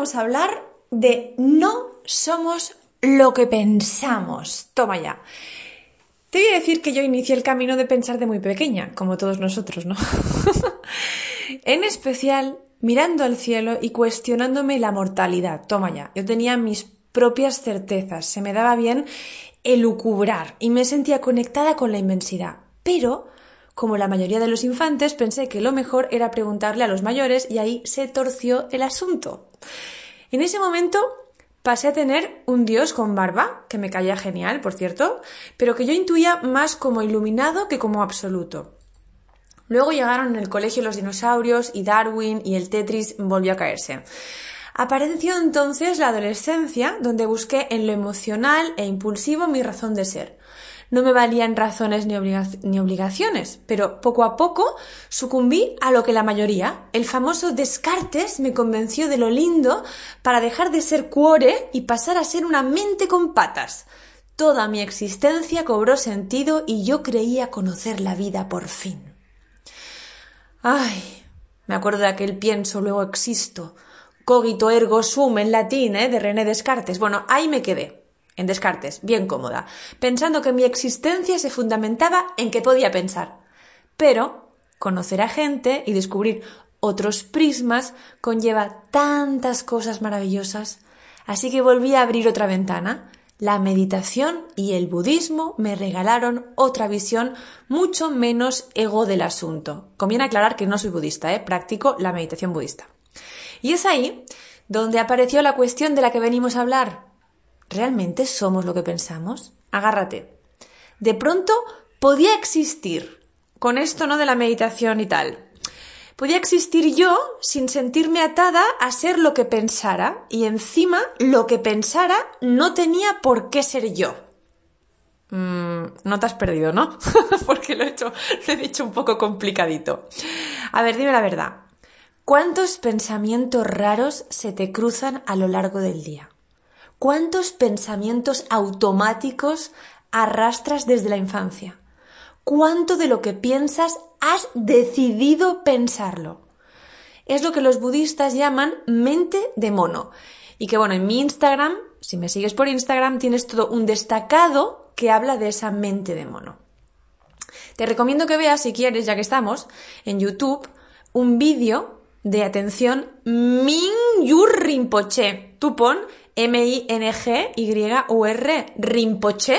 vamos a hablar de no somos lo que pensamos. Toma ya. Te voy a decir que yo inicié el camino de pensar de muy pequeña, como todos nosotros, ¿no? en especial mirando al cielo y cuestionándome la mortalidad. Toma ya. Yo tenía mis propias certezas, se me daba bien elucubrar y me sentía conectada con la inmensidad. Pero, como la mayoría de los infantes, pensé que lo mejor era preguntarle a los mayores y ahí se torció el asunto. En ese momento pasé a tener un dios con barba, que me caía genial, por cierto, pero que yo intuía más como iluminado que como absoluto. Luego llegaron en el colegio los dinosaurios y Darwin y el Tetris volvió a caerse. Apareció entonces la adolescencia, donde busqué en lo emocional e impulsivo mi razón de ser. No me valían razones ni, obligaciones, pero poco a poco sucumbí a lo que la mayoría, el famoso Descartes, me convenció de lo lindo para dejar de ser cuore y pasar a ser una mente con patas. Toda mi existencia cobró sentido y yo creía conocer la vida por fin. Ay, me acuerdo de aquel pienso, luego existo. Cogito ergo sum en latín, ¿eh? de René Descartes. Bueno, ahí me quedé en Descartes, bien cómoda, pensando que mi existencia se fundamentaba en que podía pensar. Pero conocer a gente y descubrir otros prismas conlleva tantas cosas maravillosas, así que volví a abrir otra ventana. La meditación y el budismo me regalaron otra visión mucho menos ego del asunto. Conviene aclarar que no soy budista, ¿eh? practico la meditación budista. Y es ahí donde apareció la cuestión de la que venimos a hablar, ¿Realmente somos lo que pensamos? Agárrate. De pronto podía existir, con esto no de la meditación y tal, podía existir yo sin sentirme atada a ser lo que pensara y encima lo que pensara no tenía por qué ser yo. Mm, no te has perdido, ¿no? Porque lo he, hecho, lo he dicho un poco complicadito. A ver, dime la verdad. ¿Cuántos pensamientos raros se te cruzan a lo largo del día? ¿Cuántos pensamientos automáticos arrastras desde la infancia? ¿Cuánto de lo que piensas has decidido pensarlo? Es lo que los budistas llaman mente de mono. Y que bueno, en mi Instagram, si me sigues por Instagram, tienes todo un destacado que habla de esa mente de mono. Te recomiendo que veas, si quieres, ya que estamos, en YouTube, un vídeo de atención Mingyur Rinpoche. Tú pon M-I-N-G-Y-U-R, Rinpoche,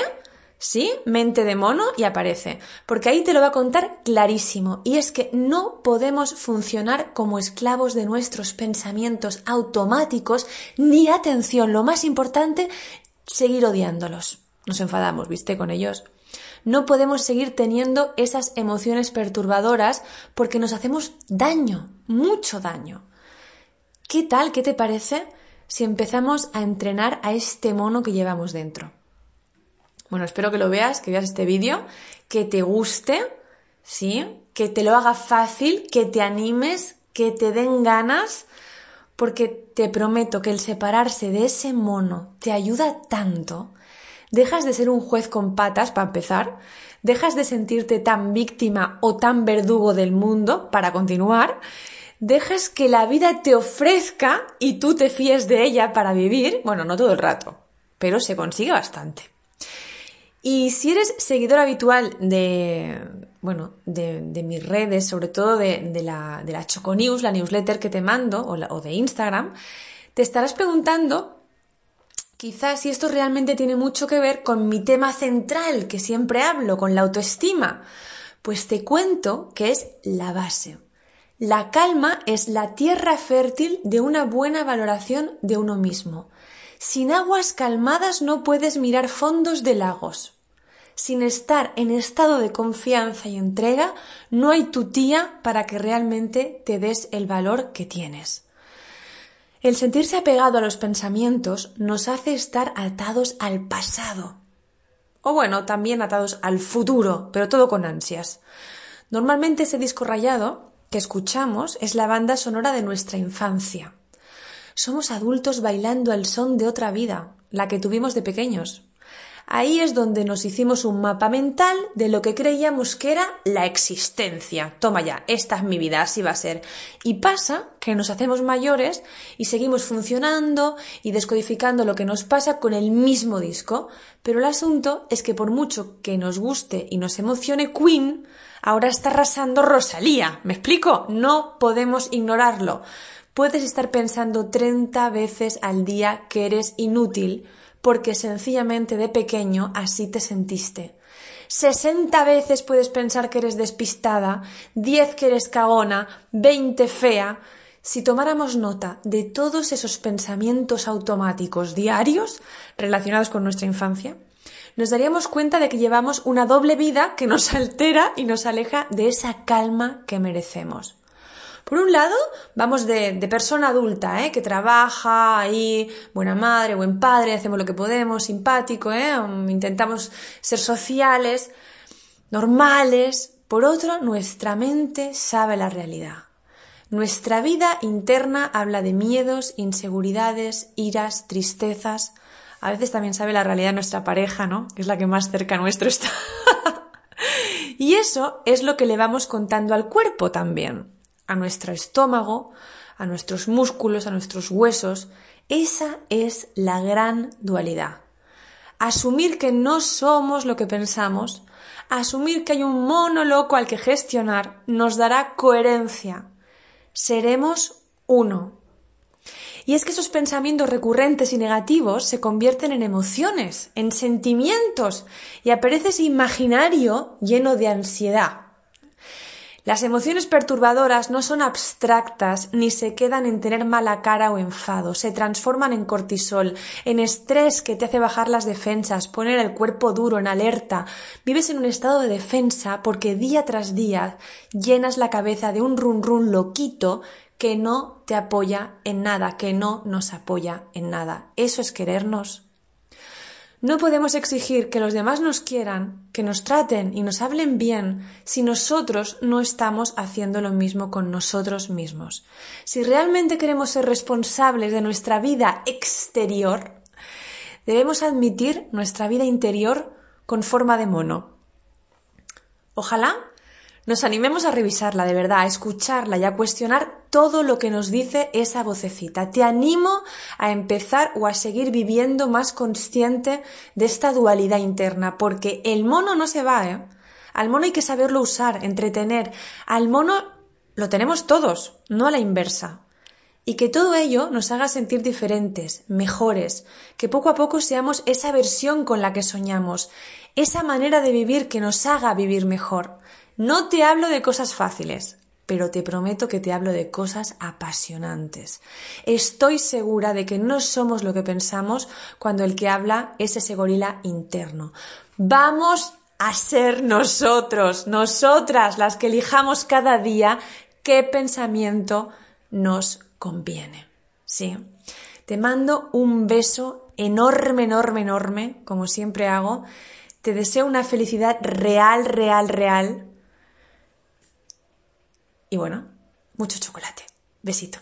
¿sí? Mente de mono y aparece. Porque ahí te lo va a contar clarísimo. Y es que no podemos funcionar como esclavos de nuestros pensamientos automáticos, ni atención, lo más importante, seguir odiándolos. Nos enfadamos, ¿viste? Con ellos. No podemos seguir teniendo esas emociones perturbadoras porque nos hacemos daño, mucho daño. ¿Qué tal? ¿Qué te parece? Si empezamos a entrenar a este mono que llevamos dentro. Bueno, espero que lo veas, que veas este vídeo, que te guste, ¿sí? Que te lo haga fácil, que te animes, que te den ganas, porque te prometo que el separarse de ese mono te ayuda tanto. Dejas de ser un juez con patas, para empezar, dejas de sentirte tan víctima o tan verdugo del mundo, para continuar, dejas que la vida te ofrezca y tú te fíes de ella para vivir, bueno, no todo el rato, pero se consigue bastante. Y si eres seguidor habitual de, bueno, de, mis redes, sobre todo de, la, de la Choco News, la newsletter que te mando, o, o de Instagram, te estarás preguntando quizás si esto realmente tiene mucho que ver con mi tema central que siempre hablo, con la autoestima. Pues te cuento que es la base. La calma es la tierra fértil de una buena valoración de uno mismo. Sin aguas calmadas no puedes mirar fondos de lagos. Sin estar en estado de confianza y entrega, no hay tutía para que realmente te des el valor que tienes. El sentirse apegado a los pensamientos nos hace estar atados al pasado. O bueno, también atados al futuro, pero todo con ansias. Normalmente ese disco rayado que escuchamos es la banda sonora de nuestra infancia. Somos adultos bailando el son de otra vida, la que tuvimos de pequeños. Ahí es donde nos hicimos un mapa mental de lo que creíamos que era la existencia. Toma ya, esta es mi vida, así va a ser. Y pasa que nos hacemos mayores y seguimos funcionando y descodificando lo que nos pasa con el mismo disco. Pero el asunto es que por mucho que nos guste y nos emocione Queen, ahora está arrasando Rosalía. ¿Me explico? No podemos ignorarlo. Puedes estar pensando 30 veces al día que eres inútil porque sencillamente de pequeño así te sentiste. 60 veces puedes pensar que eres despistada, 10 que eres cagona, 20 fea. Si tomáramos nota de todos esos pensamientos automáticos diarios relacionados con nuestra infancia, nos daríamos cuenta de que llevamos una doble vida que nos altera y nos aleja de esa calma que merecemos. Por un lado, vamos de, persona adulta, ¿eh? que trabaja ahí, buena madre, buen padre, hacemos lo que podemos, simpático, ¿eh? intentamos ser sociales, normales. Por otro, nuestra mente sabe la realidad. Nuestra vida interna habla de miedos, inseguridades, iras, tristezas. A veces también sabe la realidad nuestra pareja, ¿no? Que es la que más cerca nuestro está. y eso es lo que le vamos contando al cuerpo también a nuestro estómago, a nuestros músculos, a nuestros huesos. Esa es la gran dualidad. Asumir que no somos lo que pensamos, asumir que hay un mono loco al que gestionar, nos dará coherencia. Seremos uno. Y es que esos pensamientos recurrentes y negativos se convierten en emociones, en sentimientos, y aparece ese imaginario lleno de ansiedad. Las emociones perturbadoras no son abstractas ni se quedan en tener mala cara o enfado, se transforman en cortisol, en estrés que te hace bajar las defensas, poner el cuerpo duro, en alerta. Vives en un estado de defensa porque día tras día llenas la cabeza de un run run loquito que no te apoya en nada, que no nos apoya en nada. Eso es querernos. No podemos exigir que los demás nos quieran, que nos traten y nos hablen bien si nosotros no estamos haciendo lo mismo con nosotros mismos. Si realmente queremos ser responsables de nuestra vida exterior, debemos admitir nuestra vida interior con forma de mono. Ojalá nos animemos a revisarla de verdad, a escucharla y a cuestionar todo lo que nos dice esa vocecita. Te animo a empezar o a seguir viviendo más consciente de esta dualidad interna, porque el mono no se va, ¿eh? Al mono hay que saberlo usar, entretener. Al mono lo tenemos todos, no a la inversa. Y que todo ello nos haga sentir diferentes, mejores, que poco a poco seamos esa versión con la que soñamos, esa manera de vivir que nos haga vivir mejor. No te hablo de cosas fáciles, pero te prometo que te hablo de cosas apasionantes. Estoy segura de que no somos lo que pensamos cuando el que habla es ese gorila interno. Vamos a ser nosotros, nosotras las que elijamos cada día qué pensamiento nos conviene. ¿Sí? Te mando un beso enorme, enorme, enorme, como siempre hago. Te deseo una felicidad real, real, real y bueno, mucho chocolate. Besito.